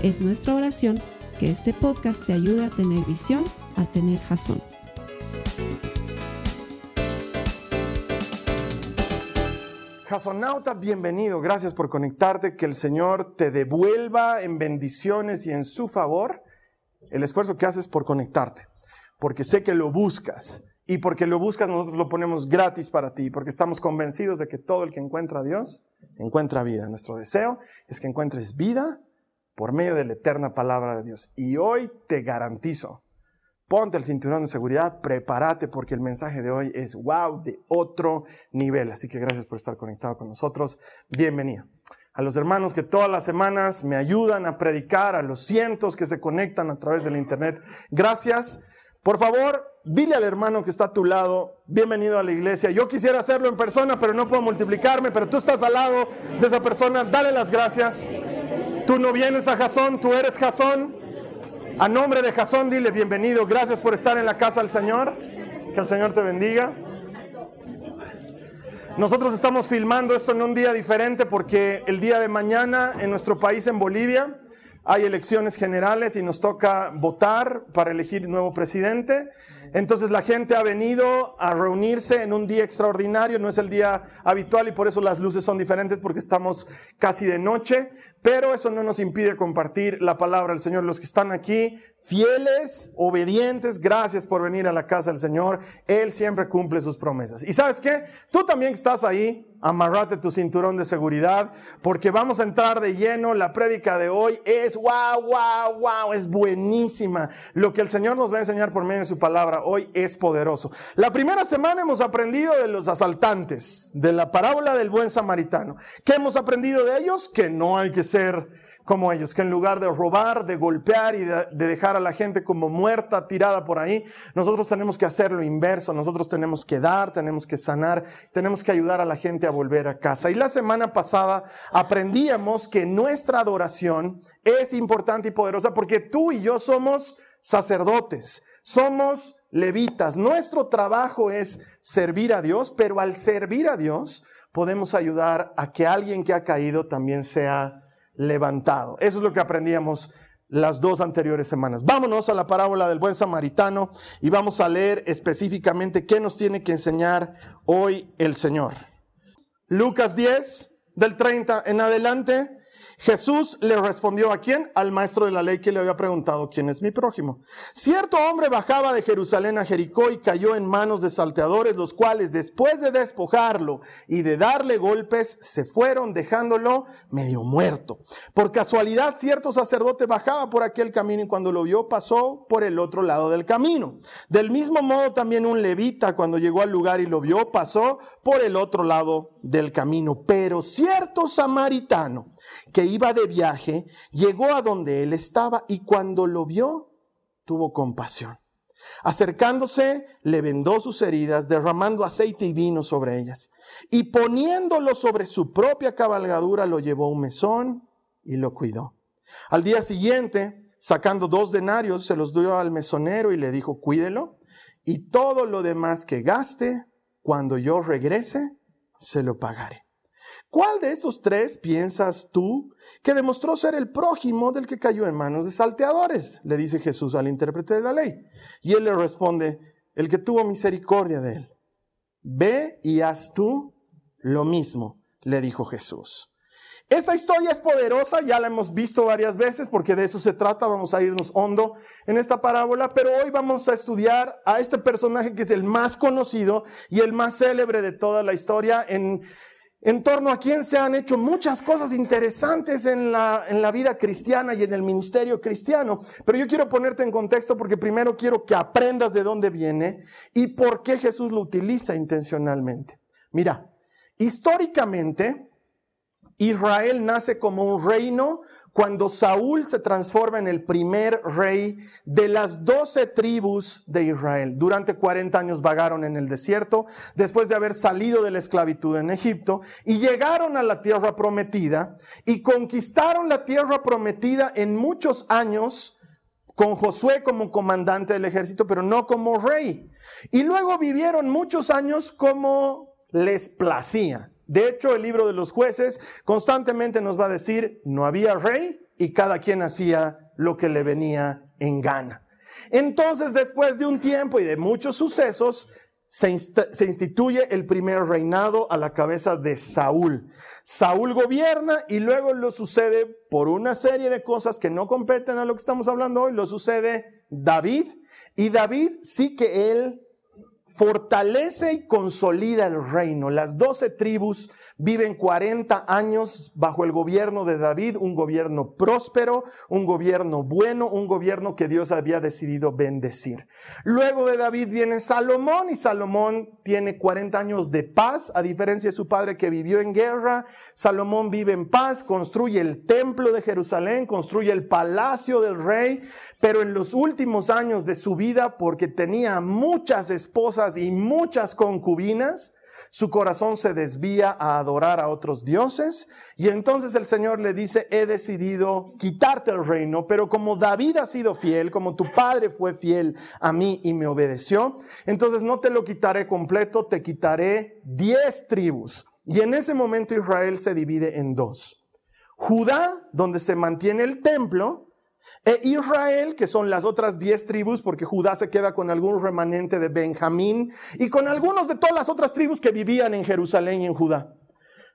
Es nuestra oración que este podcast te ayude a tener visión, a tener jazón. Jasonauta, bienvenido. Gracias por conectarte. Que el Señor te devuelva en bendiciones y en su favor el esfuerzo que haces por conectarte. Porque sé que lo buscas. Y porque lo buscas, nosotros lo ponemos gratis para ti. Porque estamos convencidos de que todo el que encuentra a Dios encuentra vida. Nuestro deseo es que encuentres vida por medio de la eterna palabra de Dios. Y hoy te garantizo, ponte el cinturón de seguridad, prepárate porque el mensaje de hoy es wow, de otro nivel. Así que gracias por estar conectado con nosotros. Bienvenido. A los hermanos que todas las semanas me ayudan a predicar, a los cientos que se conectan a través del internet. Gracias. Por favor, dile al hermano que está a tu lado, bienvenido a la iglesia. Yo quisiera hacerlo en persona, pero no puedo multiplicarme, pero tú estás al lado de esa persona, dale las gracias. Tú no vienes a Jasón, tú eres Jasón. A nombre de Jasón, dile bienvenido. Gracias por estar en la casa del Señor. Que el Señor te bendiga. Nosotros estamos filmando esto en un día diferente porque el día de mañana en nuestro país, en Bolivia, hay elecciones generales y nos toca votar para elegir nuevo presidente. Entonces la gente ha venido a reunirse en un día extraordinario, no es el día habitual y por eso las luces son diferentes porque estamos casi de noche, pero eso no nos impide compartir la palabra del Señor. Los que están aquí, fieles, obedientes, gracias por venir a la casa del Señor. Él siempre cumple sus promesas. Y sabes qué? Tú también estás ahí, amarrate tu cinturón de seguridad porque vamos a entrar de lleno. La prédica de hoy es wow, wow, wow, es buenísima. Lo que el Señor nos va a enseñar por medio de su palabra hoy es poderoso. La primera semana hemos aprendido de los asaltantes, de la parábola del buen samaritano. ¿Qué hemos aprendido de ellos? Que no hay que ser como ellos, que en lugar de robar, de golpear y de, dejar a la gente como muerta, tirada por ahí, nosotros tenemos que hacer lo inverso, nosotros tenemos que dar, tenemos que sanar, tenemos que ayudar a la gente a volver a casa. Y la semana pasada aprendíamos que nuestra adoración es importante y poderosa porque tú y yo somos sacerdotes, somos levitas. Nuestro trabajo es servir a Dios, pero al servir a Dios podemos ayudar a que alguien que ha caído también sea levantado. Eso es lo que aprendíamos las dos anteriores semanas. Vámonos a la parábola del buen samaritano y vamos a leer específicamente qué nos tiene que enseñar hoy el Señor. Lucas 10, del 30 en adelante, Jesús le respondió a quién? Al maestro de la ley que le había preguntado quién es mi prójimo. Cierto hombre bajaba de Jerusalén a Jericó y cayó en manos de salteadores, los cuales después de despojarlo y de darle golpes, se fueron dejándolo medio muerto. Por casualidad, cierto sacerdote bajaba por aquel camino y cuando lo vio pasó por el otro lado del camino. Del mismo modo también un levita cuando llegó al lugar y lo vio pasó por el otro lado del camino. Pero cierto samaritano que iba de viaje, llegó a donde él estaba y cuando lo vio, tuvo compasión. Acercándose, le vendó sus heridas, derramando aceite y vino sobre ellas. Y poniéndolo sobre su propia cabalgadura, lo llevó a un mesón y lo cuidó. Al día siguiente, sacando dos denarios, se los dio al mesonero y le dijo, cuídelo, y todo lo demás que gaste, cuando yo regrese, se lo pagaré. ¿Cuál de estos tres piensas tú que demostró ser el prójimo del que cayó en manos de salteadores? Le dice Jesús al intérprete de la ley. Y él le responde, el que tuvo misericordia de él. Ve y haz tú lo mismo, le dijo Jesús. Esta historia es poderosa, ya la hemos visto varias veces porque de eso se trata, vamos a irnos hondo en esta parábola, pero hoy vamos a estudiar a este personaje que es el más conocido y el más célebre de toda la historia en en torno a quien se han hecho muchas cosas interesantes en la, en la vida cristiana y en el ministerio cristiano. Pero yo quiero ponerte en contexto porque primero quiero que aprendas de dónde viene y por qué Jesús lo utiliza intencionalmente. Mira, históricamente, Israel nace como un reino cuando Saúl se transforma en el primer rey de las doce tribus de Israel. Durante 40 años vagaron en el desierto después de haber salido de la esclavitud en Egipto y llegaron a la tierra prometida y conquistaron la tierra prometida en muchos años con Josué como comandante del ejército, pero no como rey. Y luego vivieron muchos años como les placía. De hecho, el libro de los jueces constantemente nos va a decir, no había rey y cada quien hacía lo que le venía en gana. Entonces, después de un tiempo y de muchos sucesos, se, instituye el primer reinado a la cabeza de Saúl. Saúl gobierna y luego lo sucede por una serie de cosas que no competen a lo que estamos hablando hoy, lo sucede David. Y David sí que él fortalece y consolida el reino. Las doce tribus viven 40 años bajo el gobierno de David, un gobierno próspero, un gobierno bueno, un gobierno que Dios había decidido bendecir. Luego de David viene Salomón y Salomón tiene 40 años de paz, a diferencia de su padre que vivió en guerra. Salomón vive en paz, construye el templo de Jerusalén, construye el palacio del rey, pero en los últimos años de su vida, porque tenía muchas esposas, y muchas concubinas, su corazón se desvía a adorar a otros dioses y entonces el Señor le dice, he decidido quitarte el reino, pero como David ha sido fiel, como tu padre fue fiel a mí y me obedeció, entonces no te lo quitaré completo, te quitaré diez tribus. Y en ese momento Israel se divide en dos. Judá, donde se mantiene el templo, e Israel, que son las otras diez tribus, porque Judá se queda con algún remanente de Benjamín y con algunos de todas las otras tribus que vivían en Jerusalén y en Judá.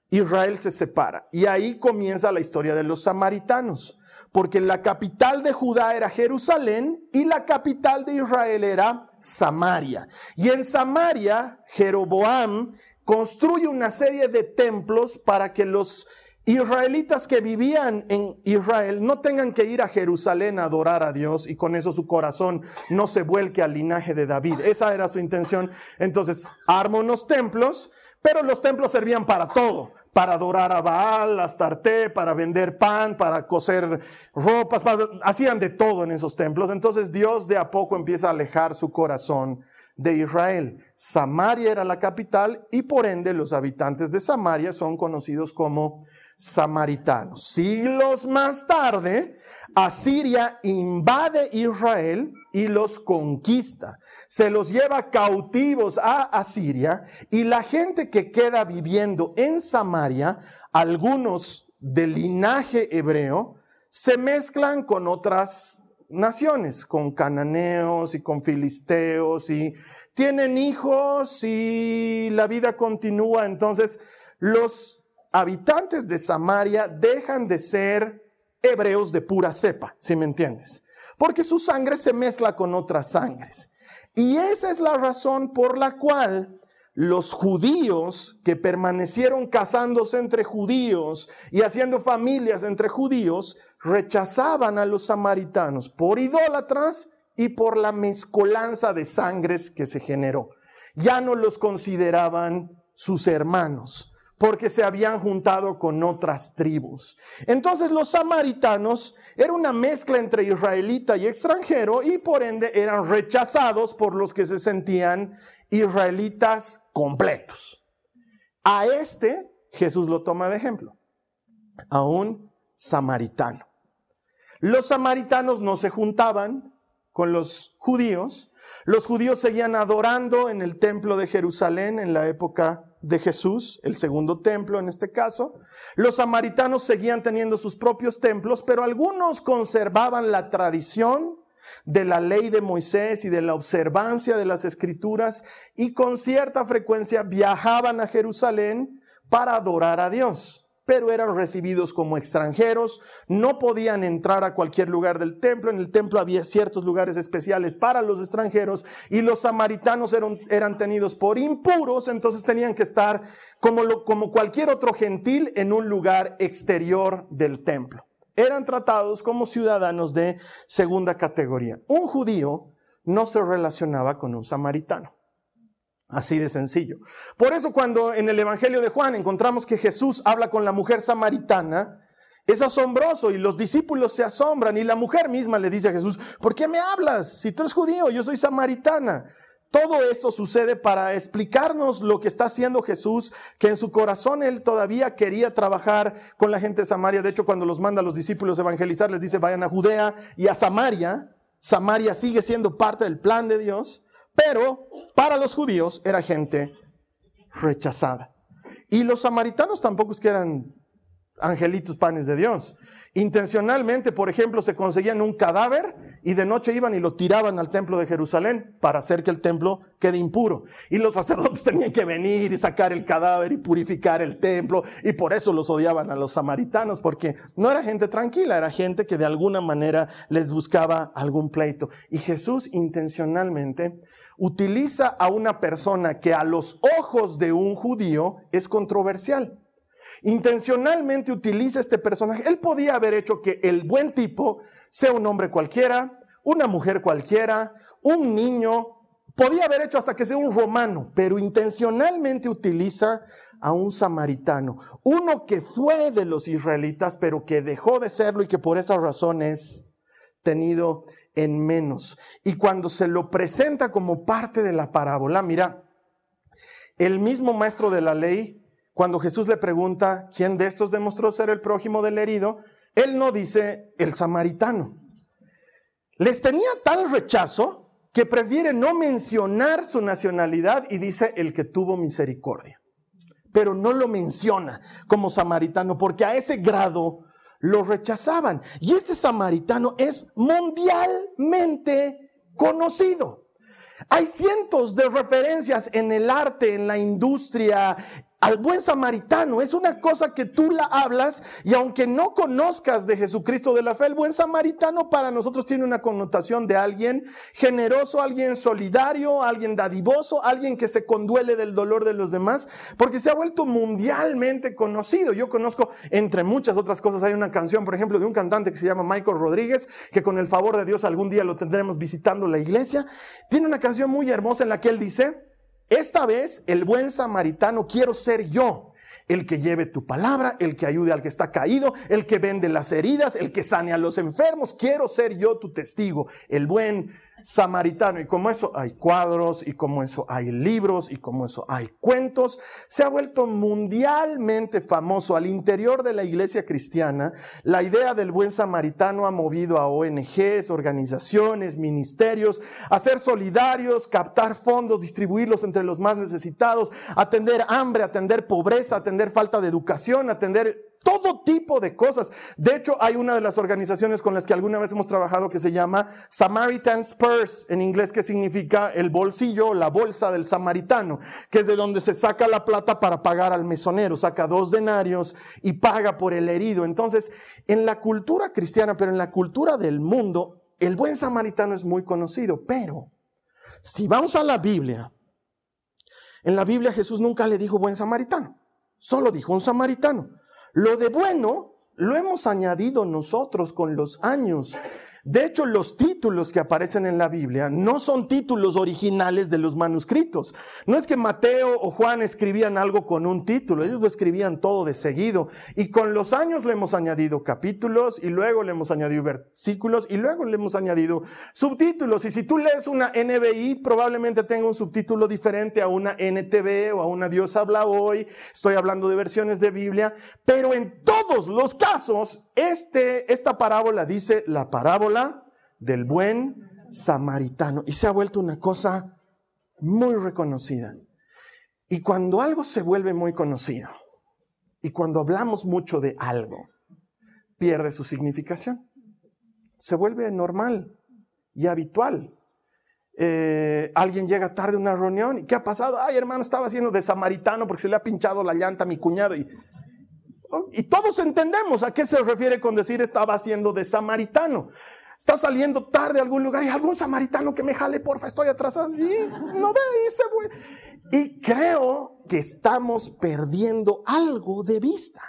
Israel se separa y ahí comienza la historia de los samaritanos, porque la capital de Judá era Jerusalén y la capital de Israel era Samaria. Y en Samaria, Jeroboam construye una serie de templos para que los israelitas que vivían en Israel no tengan que ir a Jerusalén a adorar a Dios y con eso su corazón no se vuelque al linaje de David. Esa era su intención. Entonces, arma unos templos, pero los templos servían para todo. Para adorar a Baal, a Astarte, para vender pan, para coser ropas, hacían de todo en esos templos. Entonces Dios de a poco empieza a alejar su corazón de Israel. Samaria era la capital y por ende los habitantes de Samaria son conocidos como samaritanos. Siglos más tarde, Asiria invade Israel y los conquista. Se los lleva cautivos a Asiria y la gente que queda viviendo en Samaria, algunos de linaje hebreo, se mezclan con otras naciones, con cananeos y con filisteos y tienen hijos y la vida continúa. Entonces, los habitantes de Samaria dejan de ser hebreos de pura cepa, si me entiendes, porque su sangre se mezcla con otras sangres. Y esa es la razón por la cual los judíos que permanecieron casándose entre judíos y haciendo familias entre judíos rechazaban a los samaritanos por idólatras y por la mezcolanza de sangres que se generó. Ya no los consideraban sus hermanos porque se habían juntado con otras tribus. Entonces los samaritanos eran una mezcla entre israelita y extranjero y por ende eran rechazados por los que se sentían israelitas completos. A este Jesús lo toma de ejemplo, a un samaritano. Los samaritanos no se juntaban con los judíos. Los judíos seguían adorando en el templo de Jerusalén en la época de Jesús, el segundo templo en este caso. Los samaritanos seguían teniendo sus propios templos, pero algunos conservaban la tradición de la ley de Moisés y de la observancia de las escrituras y con cierta frecuencia viajaban a Jerusalén para adorar a Dios pero eran recibidos como extranjeros, no podían entrar a cualquier lugar del templo, en el templo había ciertos lugares especiales para los extranjeros y los samaritanos eran, tenidos por impuros, entonces tenían que estar como cualquier otro gentil en un lugar exterior del templo. Eran tratados como ciudadanos de segunda categoría. Un judío no se relacionaba con un samaritano. Así de sencillo. Por eso cuando en el Evangelio de Juan encontramos que Jesús habla con la mujer samaritana, es asombroso y los discípulos se asombran y la mujer misma le dice a Jesús, ¿por qué me hablas? Si tú eres judío, yo soy samaritana. Todo esto sucede para explicarnos lo que está haciendo Jesús, que en su corazón él todavía quería trabajar con la gente de Samaria. De hecho, cuando los manda a los discípulos evangelizar, les dice, vayan a Judea y a Samaria. Samaria sigue siendo parte del plan de Dios, pero para los judíos era gente rechazada. Y los samaritanos tampoco es que eran angelitos panes de Dios. Intencionalmente, por ejemplo, se conseguían un cadáver y de noche iban y lo tiraban al templo de Jerusalén para hacer que el templo quede impuro. Y los sacerdotes tenían que venir y sacar el cadáver y purificar el templo. Y por eso los odiaban a los samaritanos, porque no era gente tranquila, era gente que de alguna manera les buscaba algún pleito. Y Jesús intencionalmente utiliza a una persona que a los ojos de un judío es controversial. Intencionalmente utiliza este personaje. Él podía haber hecho que el buen tipo sea un hombre cualquiera, una mujer cualquiera, un niño, podía haber hecho hasta que sea un romano, pero intencionalmente utiliza a un samaritano, uno que fue de los israelitas, pero que dejó de serlo y que por esa razón es tenido en menos. Y cuando se lo presenta como parte de la parábola, mira, el mismo maestro de la ley cuando Jesús le pregunta quién de estos demostró ser el prójimo del herido, él no dice el samaritano. Les tenía tal rechazo que prefiere no mencionar su nacionalidad y dice el que tuvo misericordia. Pero no lo menciona como samaritano porque a ese grado lo rechazaban. Y este samaritano es mundialmente conocido. Hay cientos de referencias en el arte, en la industria, al buen samaritano. Es una cosa que tú la hablas y aunque no conozcas de Jesucristo de la fe, el buen samaritano para nosotros tiene una connotación de alguien generoso, alguien solidario, alguien dadivoso, alguien que se conduele del dolor de los demás, porque se ha vuelto mundialmente conocido. Yo conozco, entre muchas otras cosas, hay una canción, por ejemplo, de un cantante que se llama Michael Rodríguez, que con el favor de Dios algún día lo tendremos visitando la iglesia. Tiene una canción muy hermosa en la que él dice, esta vez el buen samaritano quiero ser yo, el que lleve tu palabra, el que ayude al que está caído, el que vende las heridas, el que sane a los enfermos. Quiero ser yo tu testigo, el buen samaritano. Y como eso hay cuadros, y como eso hay libros, y como eso hay cuentos, se ha vuelto mundialmente famoso al interior de la iglesia cristiana. La idea del buen samaritano ha movido a ONGs, organizaciones, ministerios, a ser solidarios, captar fondos, distribuirlos entre los más necesitados, atender hambre, atender pobreza, atender falta de educación, atender todo tipo de cosas. De hecho, hay una de las organizaciones con las que alguna vez hemos trabajado que se llama Samaritan's Purse, en inglés que significa el bolsillo, la bolsa del samaritano, que es de donde se saca la plata para pagar al mesonero, saca dos denarios y paga por el herido. Entonces, en la cultura cristiana, pero en la cultura del mundo, el buen samaritano es muy conocido, pero si vamos a la Biblia, en la Biblia Jesús nunca le dijo buen samaritano, solo dijo un samaritano. Lo de bueno lo hemos añadido nosotros con los años. De hecho, los títulos que aparecen en la Biblia no son títulos originales de los manuscritos. No es que Mateo o Juan escribían algo con un título, ellos lo escribían todo de seguido. Y con los años le hemos añadido capítulos y luego le hemos añadido versículos y luego le hemos añadido subtítulos. Y si tú lees una NBI, probablemente tenga un subtítulo diferente a una NTV o a una Dios habla hoy. Estoy hablando de versiones de Biblia. Pero en todos los casos, este, esta parábola dice la parábola del buen samaritano. Y se ha vuelto una cosa muy reconocida. Y cuando algo se vuelve muy conocido, y cuando hablamos mucho de algo, pierde su significación. Se vuelve normal y habitual. Eh, alguien llega tarde a una reunión y ¿qué ha pasado? Ay, hermano, estaba haciendo de samaritano porque se le ha pinchado la llanta a mi cuñado. Y, y todos entendemos a qué se refiere con decir estaba haciendo de samaritano. Está saliendo tarde a algún lugar y algún samaritano que me jale, porfa, estoy atrasado. Y no ve y se Y creo que estamos perdiendo algo de vista.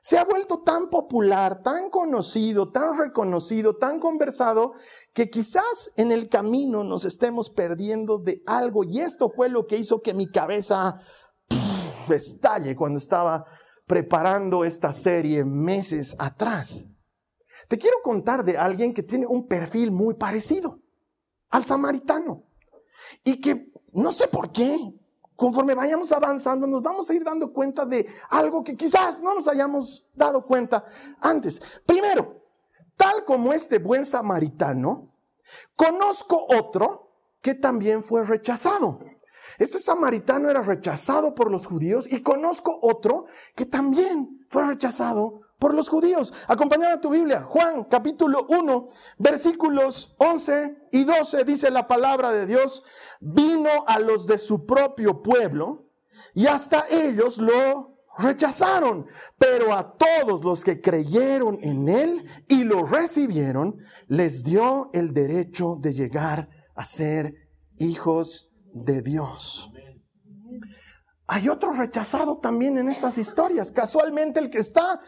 se ha vuelto tan popular, tan conocido, tan reconocido, tan conversado, que quizás en el camino nos estemos perdiendo de algo. Y esto fue lo que hizo que mi cabeza estalle cuando estaba preparando esta serie meses atrás. Te quiero contar de alguien que tiene un perfil muy parecido al samaritano y que no sé por qué, conforme vayamos avanzando, nos vamos a ir dando cuenta de algo que quizás no nos hayamos dado cuenta antes. Primero, tal como este buen samaritano, conozco otro que también fue rechazado. Este samaritano era rechazado por los judíos y conozco otro que también fue rechazado por los judíos. Acompañada tu Biblia, Juan capítulo 1, versículos 11 y 12, dice la palabra de Dios, vino a los de su propio pueblo y hasta ellos lo rechazaron, pero a todos los que creyeron en él y lo recibieron, les dio el derecho de llegar a ser hijos de Dios. Hay otro rechazado también en estas historias. Casualmente el que está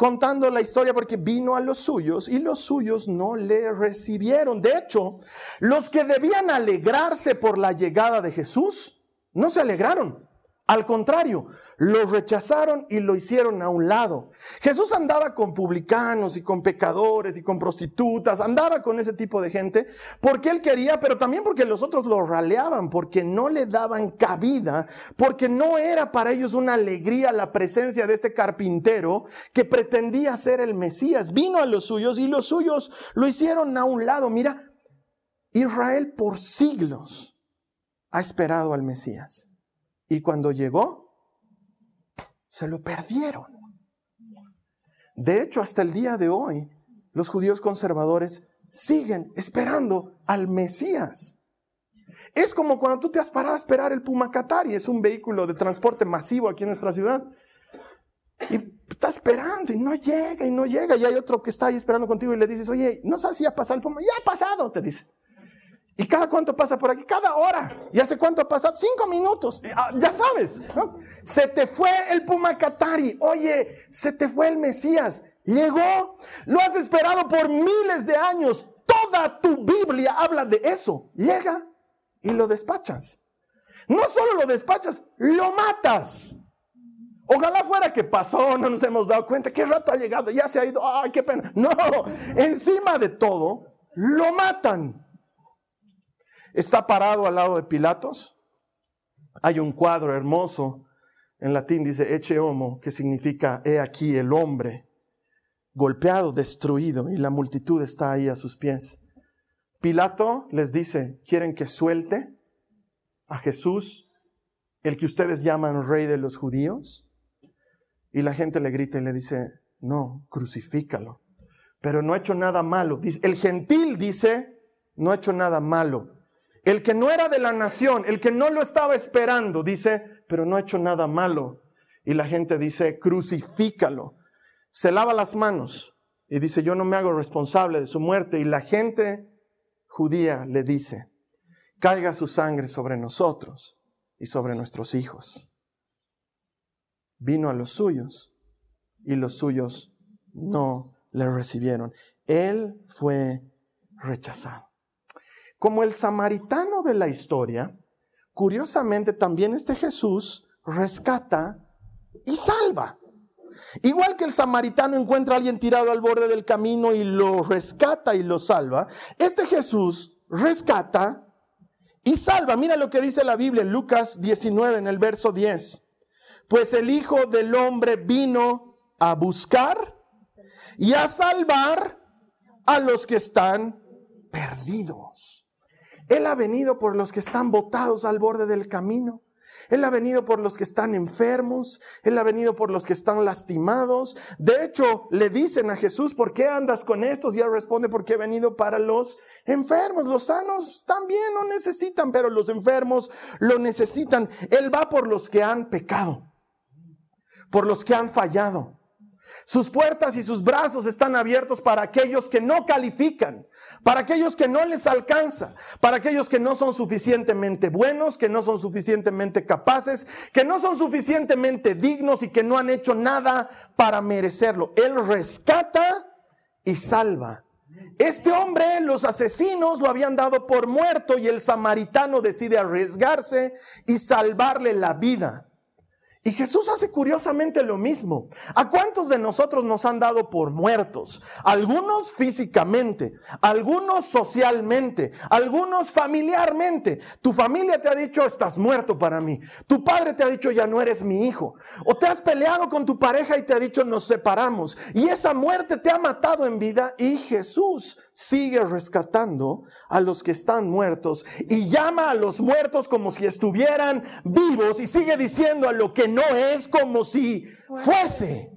contando la historia porque vino a los suyos y los suyos no le recibieron. De hecho, los que debían alegrarse por la llegada de Jesús, no se alegraron. Al contrario, lo rechazaron y lo hicieron a un lado. Jesús andaba con publicanos y con pecadores y con prostitutas, andaba con ese tipo de gente porque él quería, pero también porque los otros lo raleaban, porque no le daban cabida, porque no era para ellos una alegría la presencia de este carpintero que pretendía ser el Mesías. Vino a los suyos y los suyos lo hicieron a un lado. Mira, Israel por siglos ha esperado al Mesías. Y cuando llegó, se lo perdieron. De hecho, hasta el día de hoy, los judíos conservadores siguen esperando al Mesías. Es como cuando tú te has parado a esperar el Puma Qatari, es un vehículo de transporte masivo aquí en nuestra ciudad. Y está esperando y no llega y no llega. Y hay otro que está ahí esperando contigo y le dices, oye, no sabes si ha pasado el Puma. Ya ha pasado, te dice. ¿Y cada cuánto pasa por aquí? Cada hora. ¿Y hace cuánto ha pasado? Cinco minutos. Ah, ya sabes. Se te fue el Pumacatari. Oye, se te fue el Mesías. Llegó. Lo has esperado por miles de años. Toda tu Biblia habla de eso. Llega y lo despachas. No solo lo despachas, lo matas. Ojalá fuera que pasó, no nos hemos dado cuenta. ¿Qué rato ha llegado? Ya se ha ido. ¡Ay, qué pena! No, encima de todo, lo matan. Está parado al lado de Pilatos. Hay un cuadro hermoso. En latín dice Eche homo, que significa he aquí el hombre, golpeado, destruido, y la multitud está ahí a sus pies. Pilato les dice, ¿quieren que suelte a Jesús, el que ustedes llaman rey de los judíos? Y la gente le grita y le dice, no, crucifícalo. Pero no ha hecho nada malo. El gentil dice, no ha hecho nada malo. El que no era de la nación, el que no lo estaba esperando, dice, pero no ha hecho nada malo. Y la gente dice, crucifícalo. Se lava las manos y dice, yo no me hago responsable de su muerte. Y la gente judía le dice, caiga su sangre sobre nosotros y sobre nuestros hijos. Vino a los suyos y los suyos no le recibieron. Él fue rechazado. Como el samaritano de la historia, curiosamente también este Jesús rescata y salva. Igual que el samaritano encuentra a alguien tirado al borde del camino y lo rescata y lo salva, este Jesús rescata y salva. Mira lo que dice la Biblia en Lucas 19 en el verso 10. Pues el Hijo del Hombre vino a buscar y a salvar a los que están perdidos. Él ha venido por los que están botados al borde del camino. Él ha venido por los que están enfermos, Él ha venido por los que están lastimados. De hecho, le dicen a Jesús, ¿por qué andas con estos? Y él responde, porque he venido para los enfermos. Los sanos también no necesitan, pero los enfermos lo necesitan. Él va por los que han pecado, por los que han fallado, Sus puertas y sus brazos están abiertos para aquellos que no califican, para aquellos que no les alcanza, para aquellos que no son suficientemente buenos, que no son suficientemente capaces, que no son suficientemente dignos y que no han hecho nada para merecerlo. Él rescata y salva. Este hombre, los asesinos lo habían dado por muerto y el samaritano decide arriesgarse y salvarle la vida. Y Jesús hace curiosamente lo mismo. ¿A cuántos de nosotros nos han dado por muertos? Algunos físicamente, algunos socialmente, algunos familiarmente. Tu familia te ha dicho, estás muerto para mí. Tu padre te ha dicho, ya no eres mi hijo. O te has peleado con tu pareja y te ha dicho, nos separamos. Y esa muerte te ha matado en vida y Jesús sigue rescatando a los que están muertos y llama a los muertos como si estuvieran vivos y sigue diciendo a lo que no es como si fuese.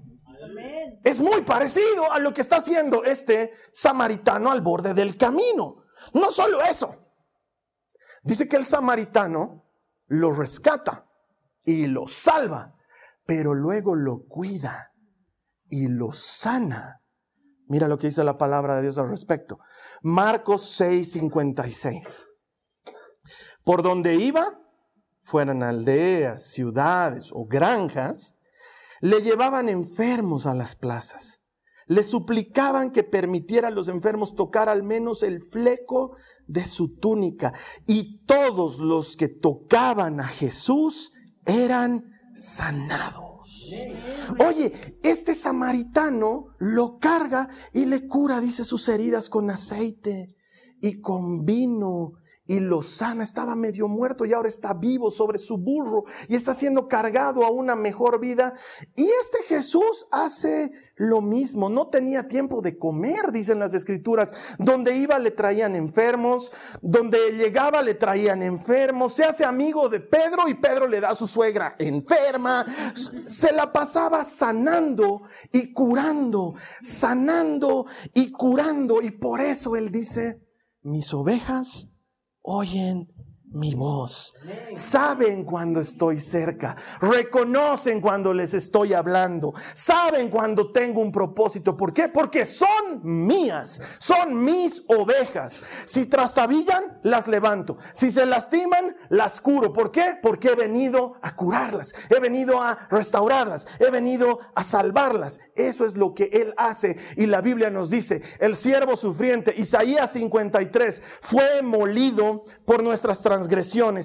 Es muy parecido a lo que está haciendo este samaritano al borde del camino. No solo eso. Dice que el samaritano lo rescata y lo salva, pero luego lo cuida y lo sana Mira lo que dice la palabra de Dios al respecto. Marcos 6, 56. Por donde iba, fueran aldeas, ciudades o granjas, le llevaban enfermos a las plazas. Le suplicaban que permitiera a los enfermos tocar al menos el fleco de su túnica. Y todos los que tocaban a Jesús eran sanados. Oye, este samaritano lo carga y le cura, dice, sus heridas con aceite y con vino y lo sana. Estaba medio muerto y ahora está vivo sobre su burro y está siendo cargado a una mejor vida. Y este Jesús hace lo mismo. No tenía tiempo de comer, dicen las escrituras. Donde iba le traían enfermos, donde llegaba le traían enfermos. Se hace amigo de Pedro y Pedro le da a su suegra enferma. Se la pasaba sanando y curando, sanando y curando. Y por eso él dice, mis ovejas 哦耶！Mi voz. Saben cuando estoy cerca. Reconocen cuando les estoy hablando. Saben cuando tengo un propósito. ¿Por qué? Porque son mías. Son mis ovejas. Si trastabillan, las levanto. Si se lastiman, las curo. ¿Por qué? Porque he venido a curarlas. He venido a restaurarlas. He venido a salvarlas. Eso es lo que Él hace. Y la Biblia nos dice, el siervo sufriente, Isaías 53, fue molido por nuestras transgresiones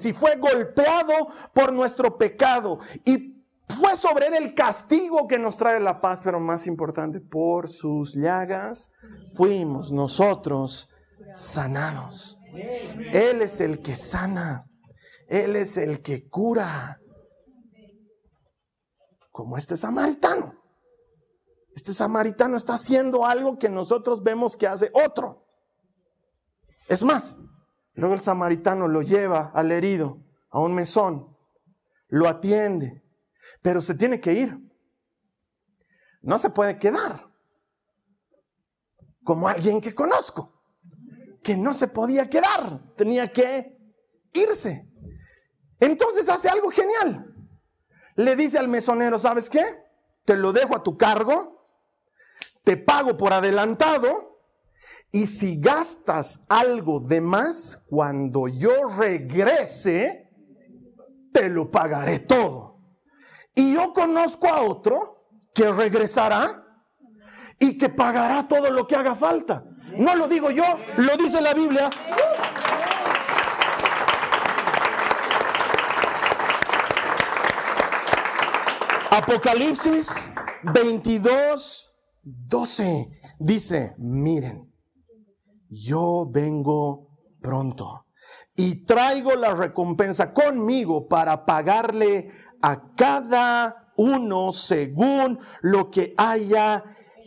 y fue golpeado por nuestro pecado y fue sobre él el castigo que nos trae la paz, pero más importante, por sus llagas fuimos nosotros sanados. Él es el que sana, Él es el que cura, como este samaritano. Este samaritano está haciendo algo que nosotros vemos que hace otro. Es más, Luego el samaritano lo lleva al herido a un mesón, lo atiende, pero se tiene que ir. No se puede quedar. Como alguien que conozco, que no se podía quedar, tenía que irse. Entonces hace algo genial. Le dice al mesonero, ¿sabes qué? Te lo dejo a tu cargo, te pago por adelantado y si gastas algo de más, cuando yo regrese, te lo pagaré todo. Y yo conozco a otro que regresará y que pagará todo lo que haga falta. No lo digo yo, lo dice la Biblia. Apocalipsis 22, 12 dice, miren, yo vengo pronto y traigo la recompensa conmigo para pagarle a cada uno según lo que haya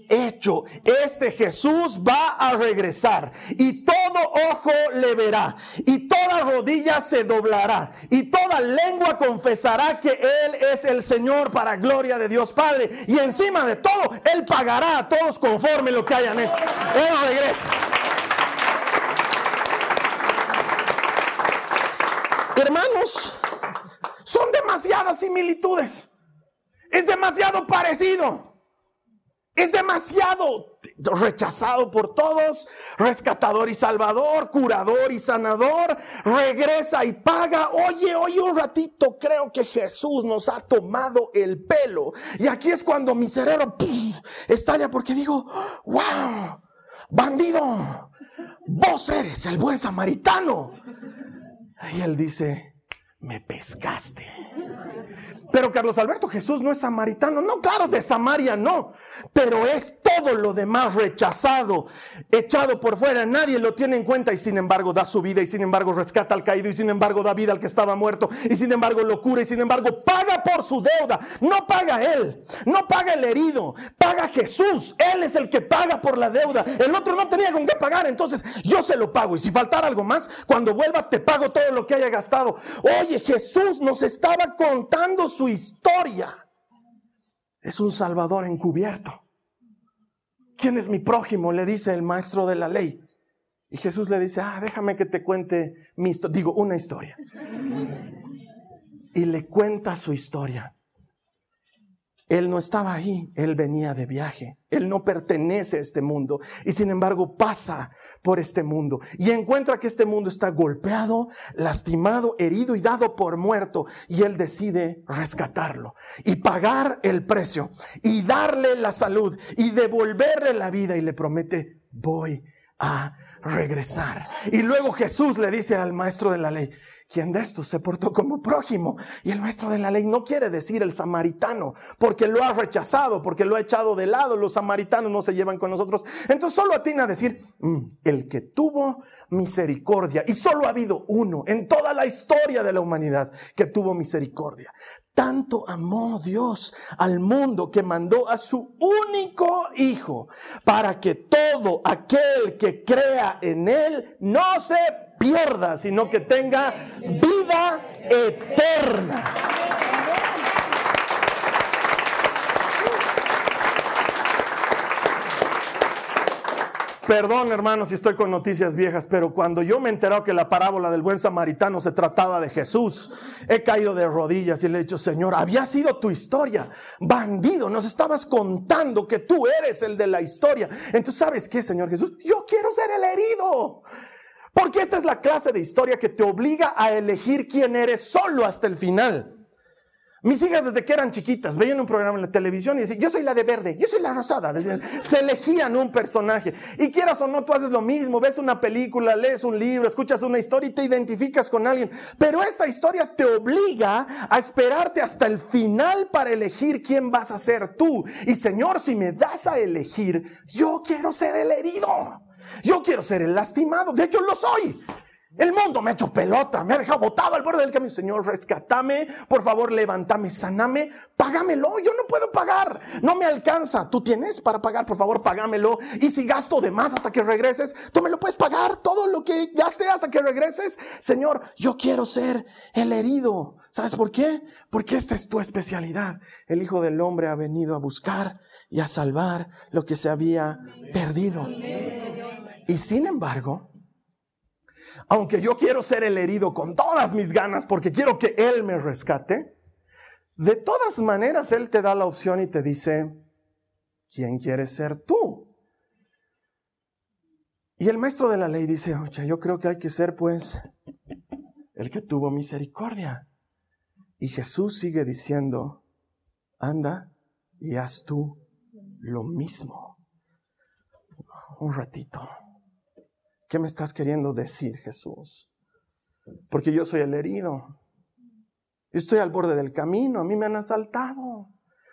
hecho. Este Jesús va a regresar y todo ojo le verá y toda rodilla se doblará y toda lengua confesará que Él es el Señor para gloria de Dios Padre. Y encima de todo, Él pagará a todos conforme lo que hayan hecho. Él regresa. Hermanos, son demasiadas similitudes. Es demasiado parecido. Es demasiado rechazado por todos, rescatador y salvador, curador y sanador, regresa y paga. Oye, oye un ratito, creo que Jesús nos ha tomado el pelo. Y aquí es cuando mi cerebro estalla porque digo, wow, bandido, vos eres el buen samaritano. Y él dice, me pescaste. Pero Carlos Alberto, Jesús no es samaritano. No, claro, de Samaria no. Pero es todo lo demás rechazado, echado por fuera. Nadie lo tiene en cuenta y sin embargo da su vida y sin embargo rescata al caído y sin embargo da vida al que estaba muerto y sin embargo lo cura y sin embargo paga por su deuda. No paga él, no paga el herido, paga Jesús. Él es el que paga por la deuda. El otro no tenía con qué pagar, entonces yo se lo pago. Y si faltara algo más, cuando vuelva te pago todo lo que haya gastado. Oye, Jesús nos estaba contando su historia. Es un salvador encubierto. ¿Quién es mi prójimo? Le dice el maestro de la ley. Y Jesús le dice, ah, déjame que te cuente mi historia. Digo, una historia. Y le cuenta su historia. Él no estaba ahí, él venía de viaje. Él no pertenece a este mundo y sin embargo pasa por este mundo y encuentra que este mundo está golpeado, lastimado, herido y dado por muerto y él decide rescatarlo y pagar el precio y darle la salud y devolverle la vida y le promete, voy a regresar. Y luego Jesús le dice al maestro de la ley, ¿Quién de estos se portó como prójimo? Y el maestro de la ley no quiere decir el samaritano, porque lo ha rechazado, porque lo ha echado de lado. Los samaritanos no se llevan con nosotros. Entonces solo atina a decir, mm, el que tuvo misericordia. Y solo ha habido uno en toda la historia de la humanidad que tuvo misericordia. Tanto amó Dios al mundo que mandó a su único Hijo para que todo aquel que crea en Él no se pierda, sino que tenga vida eterna. Perdón, hermanos, si estoy con noticias viejas, pero cuando yo me he enterado que la parábola del buen samaritano se trataba de Jesús, he caído de rodillas y le he dicho, Señor, había sido tu historia, bandido, nos estabas contando que tú eres el de la historia. Entonces, ¿sabes qué, Señor Jesús? Yo quiero ser el herido. Porque esta es la clase de historia que te obliga a elegir quién eres solo hasta el final. Mis hijas desde que eran chiquitas veían un programa en la televisión y decían, yo soy la de verde, yo soy la rosada. se elegían un personaje. Y quieras o no, tú haces lo mismo, ves una película, lees un libro, escuchas una historia y te identificas con alguien. Pero esta historia te obliga a esperarte hasta el final para elegir quién vas a ser tú. Y Señor, si me das a elegir, yo quiero ser el herido. Yo quiero ser el lastimado. De hecho, lo soy. El mundo me ha hecho pelota, me ha dejado botado al borde del camino. Señor, rescatame, por favor, levántame, saname, págamelo. Yo no puedo pagar, no me alcanza. Tú tienes para pagar, por favor, págamelo. Y si gasto de más hasta que regreses, tú me lo puedes pagar todo lo que gaste hasta que regreses. Señor, yo quiero ser el herido. ¿Sabes por qué? Porque esta es tu especialidad. El Hijo del Hombre ha venido a buscar y a salvar lo que se había perdido. Y sin embargo, aunque yo quiero ser el herido con todas mis ganas porque quiero que Él me rescate, de todas maneras Él te da la opción y te dice, ¿quién quieres ser tú? Y el maestro de la ley dice, oye, yo creo que hay que ser pues el que tuvo misericordia. Y Jesús sigue diciendo, anda y haz tú lo mismo. Un ratito. ¿Qué me estás queriendo decir, Jesús? Porque yo soy el herido. estoy al borde del camino. A mí me han asaltado.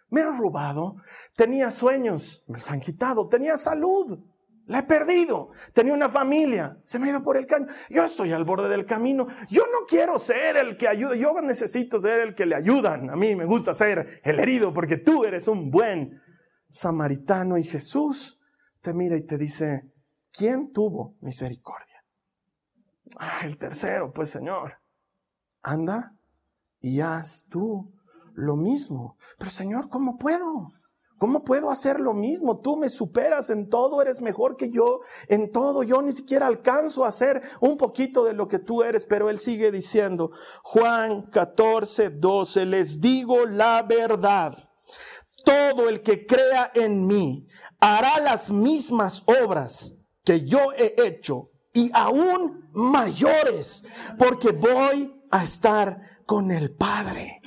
Me han robado. Tenía sueños. Me los han quitado. Tenía salud. La he perdido. Tenía una familia. Se me ha ido por el camino. Yo estoy al borde del camino. Yo no quiero ser el que ayuda. Yo necesito ser el que le ayudan. A mí me gusta ser el herido porque tú eres un buen samaritano. Y Jesús te mira y te dice, ¿Quién tuvo misericordia? Ah, el tercero, pues Señor, anda y haz tú lo mismo. Pero Señor, ¿cómo puedo? ¿Cómo puedo hacer lo mismo? Tú me superas en todo, eres mejor que yo en todo. Yo ni siquiera alcanzo a hacer un poquito de lo que tú eres, pero él sigue diciendo, Juan 14, 12, les digo la verdad todo el que crea en mí hará las mismas obras que yo he hecho y aún mayores, porque voy a estar con el Padre.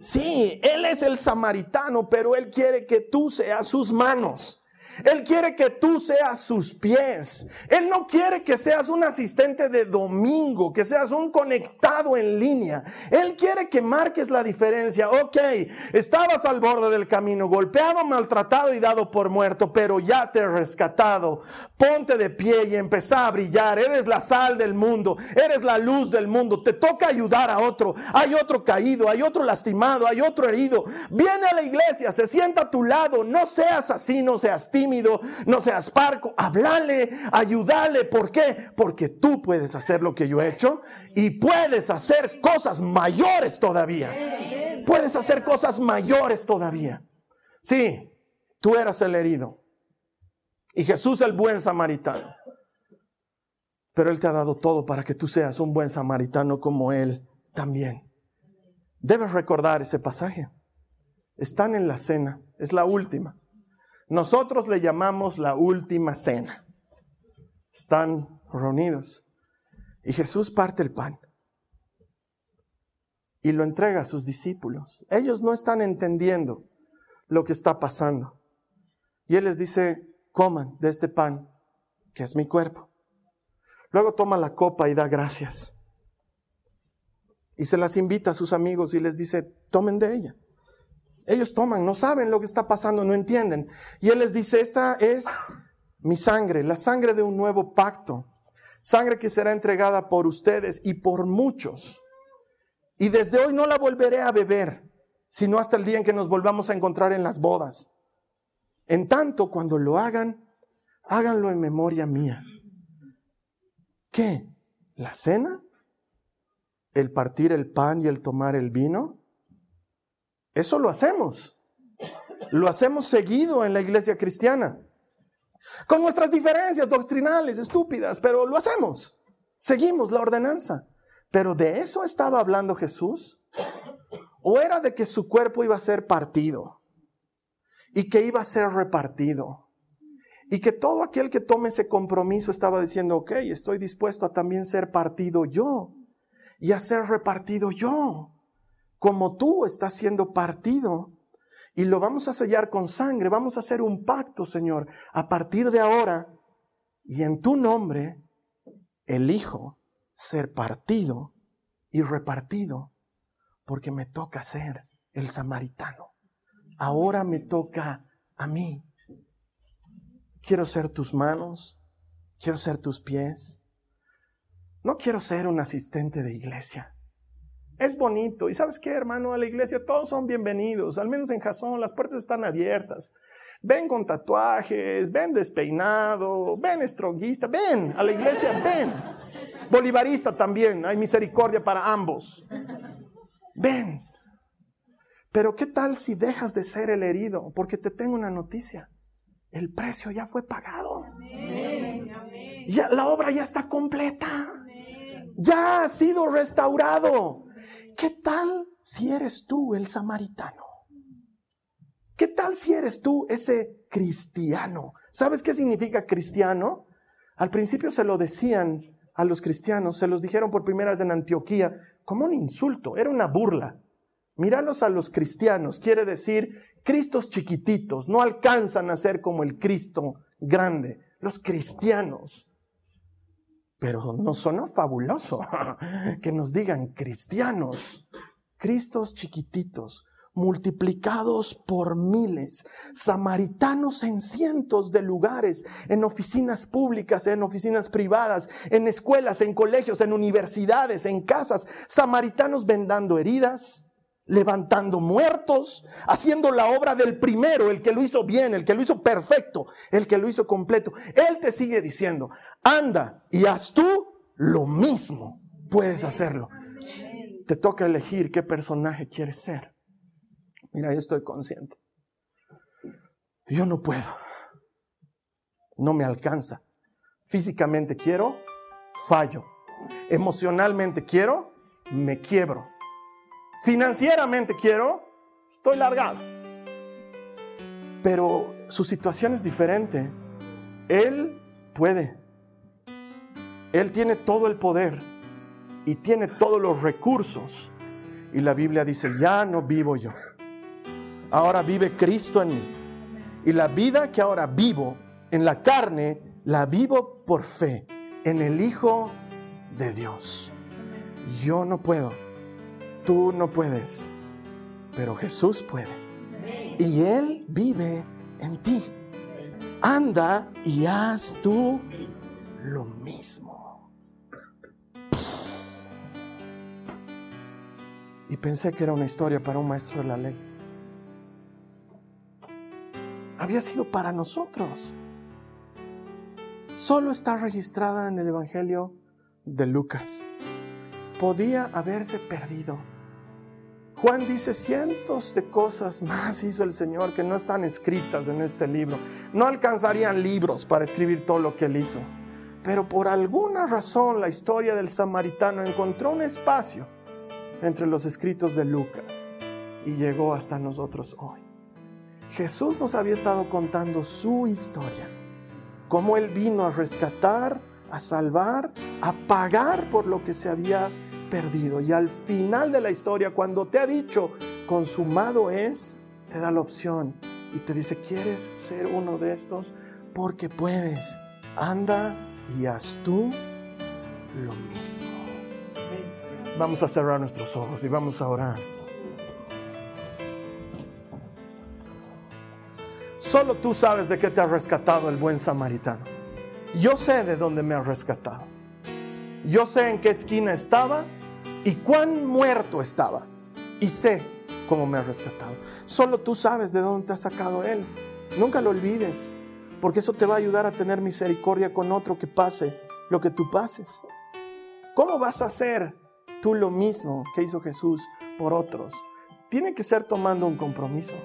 Sí, Él es el samaritano, pero Él quiere que tú seas sus manos. Él quiere que tú seas sus pies. Él no quiere que seas un asistente de domingo, que seas un conectado en línea. Él quiere que marques la diferencia. Ok, estabas al borde del camino, golpeado, maltratado y dado por muerto, pero ya te he rescatado. Ponte de pie y empezá a brillar. Eres la sal del mundo, eres la luz del mundo. Te toca ayudar a otro. Hay otro caído, hay otro lastimado, hay otro herido. Viene a la iglesia, se sienta a tu lado. No seas así, no seas tímido no seas parco, hablale, ayúdale. ¿Por qué? Porque tú puedes hacer lo que yo he hecho y puedes hacer cosas mayores todavía. Puedes hacer cosas mayores todavía. Sí, tú eras el herido y Jesús el buen samaritano. Pero Él te ha dado todo para que tú seas un buen samaritano como Él también. Debes recordar ese pasaje. Están en la cena, es la última. Nosotros le llamamos la última cena. Están reunidos y Jesús parte el pan y lo entrega a sus discípulos. Ellos no están entendiendo lo que está pasando. Y Él les dice, coman de este pan, que es mi cuerpo. Luego toma la copa y da gracias. Y se las invita a sus amigos y les dice, tomen de ella. Ellos toman, no saben lo que está pasando, no entienden. Y Él les dice, esta es mi sangre, la sangre de un nuevo pacto, sangre que será entregada por ustedes y por muchos. Y desde hoy no la volveré a beber, sino hasta el día en que nos volvamos a encontrar en las bodas. En tanto, cuando lo hagan, háganlo en memoria mía. ¿Qué? ¿La cena? ¿El partir el pan y el tomar el vino? Eso lo hacemos. Lo hacemos seguido en la iglesia cristiana. Con nuestras diferencias doctrinales estúpidas, pero lo hacemos. Seguimos la ordenanza. Pero ¿de eso estaba hablando Jesús? ¿O era de que su cuerpo iba a ser partido? Y que iba a ser repartido. Y que todo aquel que tome ese compromiso estaba diciendo, ok, estoy dispuesto a también ser partido yo y a ser repartido yo como tú estás siendo partido. Y lo vamos a sellar con sangre. Vamos a hacer un pacto, Señor, a partir de ahora. Y en tu nombre, elijo ser partido y repartido, porque me toca ser el samaritano. Ahora me toca a mí. Quiero ser tus manos, quiero ser tus pies. No quiero ser un asistente de iglesia. Es bonito. Y sabes qué, hermano, a la iglesia todos son bienvenidos. Al menos en Jasón las puertas están abiertas. Ven con tatuajes, ven despeinado, ven estronguista, ven a la iglesia, ven. Bolivarista también, hay misericordia para ambos. Ven. Pero ¿qué tal si dejas de ser el herido? Porque te tengo una noticia. El precio ya fue pagado. Ya, la obra ya está completa. Ya ha sido restaurado. ¿Qué tal si eres tú el samaritano? ¿Qué tal si eres tú ese cristiano? ¿Sabes qué significa cristiano? Al principio se lo decían a los cristianos, se los dijeron por primera vez en Antioquía como un insulto, era una burla. Míralos a los cristianos, quiere decir Cristos chiquititos, no alcanzan a ser como el Cristo grande. Los cristianos pero no suena fabuloso que nos digan cristianos, cristos chiquititos, multiplicados por miles, samaritanos en cientos de lugares, en oficinas públicas, en oficinas privadas, en escuelas, en colegios, en universidades, en casas, samaritanos vendando heridas, levantando muertos, haciendo la obra del primero, el que lo hizo bien, el que lo hizo perfecto, el que lo hizo completo. Él te sigue diciendo, anda y haz tú lo mismo, puedes hacerlo. Te toca elegir qué personaje quieres ser. Mira, yo estoy consciente. Yo no puedo. No me alcanza. Físicamente quiero, fallo. Emocionalmente quiero, me quiebro. Financieramente quiero, estoy largado. pero su situación es diferente. Él puede. Él tiene todo el poder y tiene todos los recursos. Y la Biblia dice, ya no vivo yo. Ahora vive Cristo en mí. Y la vida que ahora vivo en la carne, la vivo por fe en el Hijo de Dios. Yo no puedo, tú no puedes, pero Jesús puede. Y Él vive en ti. Anda y haz tú lo mismo. Y pensé que era una historia para un maestro de la ley. Había sido para nosotros. Solo está registrada en el Evangelio de Lucas. Podía haberse perdido. Juan dice cientos de cosas más hizo el Señor que no están escritas en este libro. No alcanzarían libros para escribir todo lo que él hizo. Pero por alguna razón la historia del samaritano encontró un espacio entre los escritos de Lucas y llegó hasta nosotros hoy. Jesús nos había estado contando su historia, cómo Él vino a rescatar, a salvar, a pagar por lo que se había perdido. Y al final de la historia, cuando te ha dicho, consumado es, te da la opción y te dice, ¿quieres ser uno de estos? Porque puedes. Anda y haz tú lo mismo. Vamos a cerrar nuestros ojos y vamos a orar. Solo tú sabes de qué te ha rescatado el buen samaritano. Yo sé de dónde me ha rescatado. Yo sé en qué esquina estaba y cuán muerto estaba. Y sé cómo me ha rescatado. Solo tú sabes de dónde te ha sacado Él. Nunca lo olvides, porque eso te va a ayudar a tener misericordia con otro que pase lo que tú pases. ¿Cómo vas a hacer tú lo mismo que hizo Jesús por otros? Tiene que ser tomando un compromiso.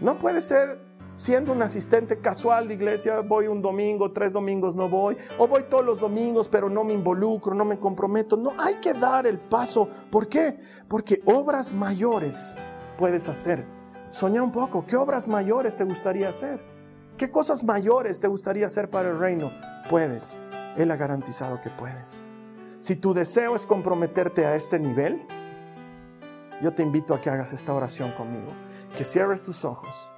No puede ser siendo un asistente casual de iglesia, voy un domingo, tres domingos no voy, o voy todos los domingos, pero no me involucro, no me comprometo. No, hay que dar el paso. ¿Por qué? Porque obras mayores puedes hacer. Soña un poco, ¿qué obras mayores te gustaría hacer? ¿Qué cosas mayores te gustaría hacer para el reino? Puedes. Él ha garantizado que puedes. Si tu deseo es comprometerte a este nivel, yo te invito a que hagas esta oración conmigo, que cierres tus ojos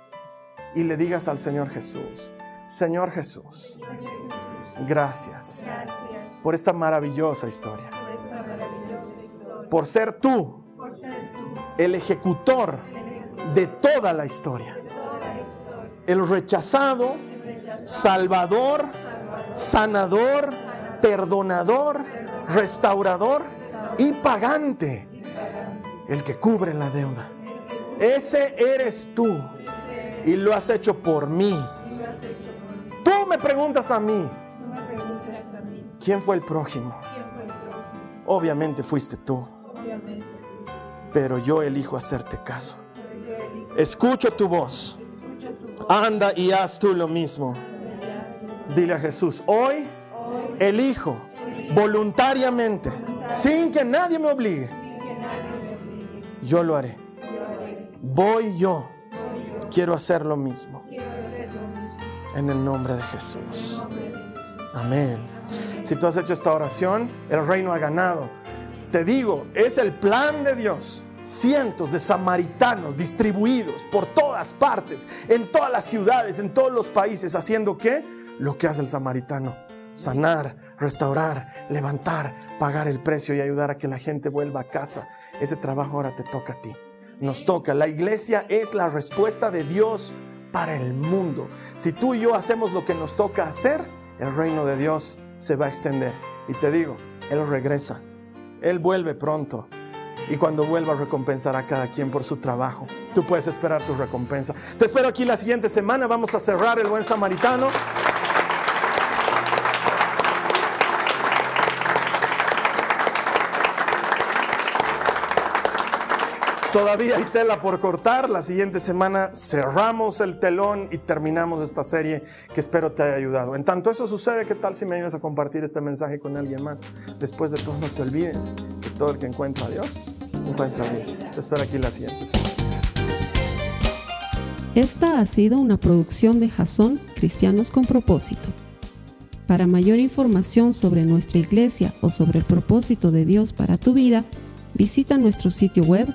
y le digas al Señor Jesús, Señor Jesús, gracias por esta maravillosa historia, por ser tú el ejecutor de toda la historia, el rechazado, salvador, sanador, perdonador, restaurador y pagante, el que cubre la deuda. Ese eres tú y lo has hecho por mí. Tú me preguntas a mí, ¿quién fue el prójimo? Obviamente fuiste tú. Pero yo elijo hacerte caso. Escucho tu voz. Anda y haz tú lo mismo. Dile a Jesús, hoy elijo voluntariamente, sin que nadie me obligue. Yo lo haré. Voy yo quiero hacer lo mismo. En el nombre de Jesús. Amén. Si tú has hecho esta oración, el reino ha ganado. Te digo, es el plan de Dios. Cientos de samaritanos distribuidos por todas partes, en todas las ciudades, en todos los países, haciendo qué? Lo que hace el samaritano. Sanar, restaurar, levantar, pagar el precio y ayudar a que la gente vuelva a casa. Ese trabajo ahora te toca a ti nos toca. La iglesia es la respuesta de Dios para el mundo. Si tú y yo hacemos lo que nos toca hacer, el reino de Dios se va a extender. Y te digo, Él regresa. Él vuelve pronto. Y cuando vuelva recompensará a cada quien por su trabajo. Tú puedes esperar tu recompensa. Te espero aquí la siguiente semana. Vamos a cerrar el buen samaritano. Todavía hay tela por cortar. La siguiente semana cerramos el telón y terminamos esta serie que espero te haya ayudado. En tanto eso sucede, ¿qué tal si me ayudas a compartir este mensaje con alguien más? Después de todo, no te olvides que todo el que encuentra a Dios encuentra a Dios. Te espero aquí la siguiente semana. Esta ha sido una producción de Jason Cristianos con Propósito. Para mayor información sobre nuestra iglesia o sobre el propósito de Dios para tu vida, visita nuestro sitio web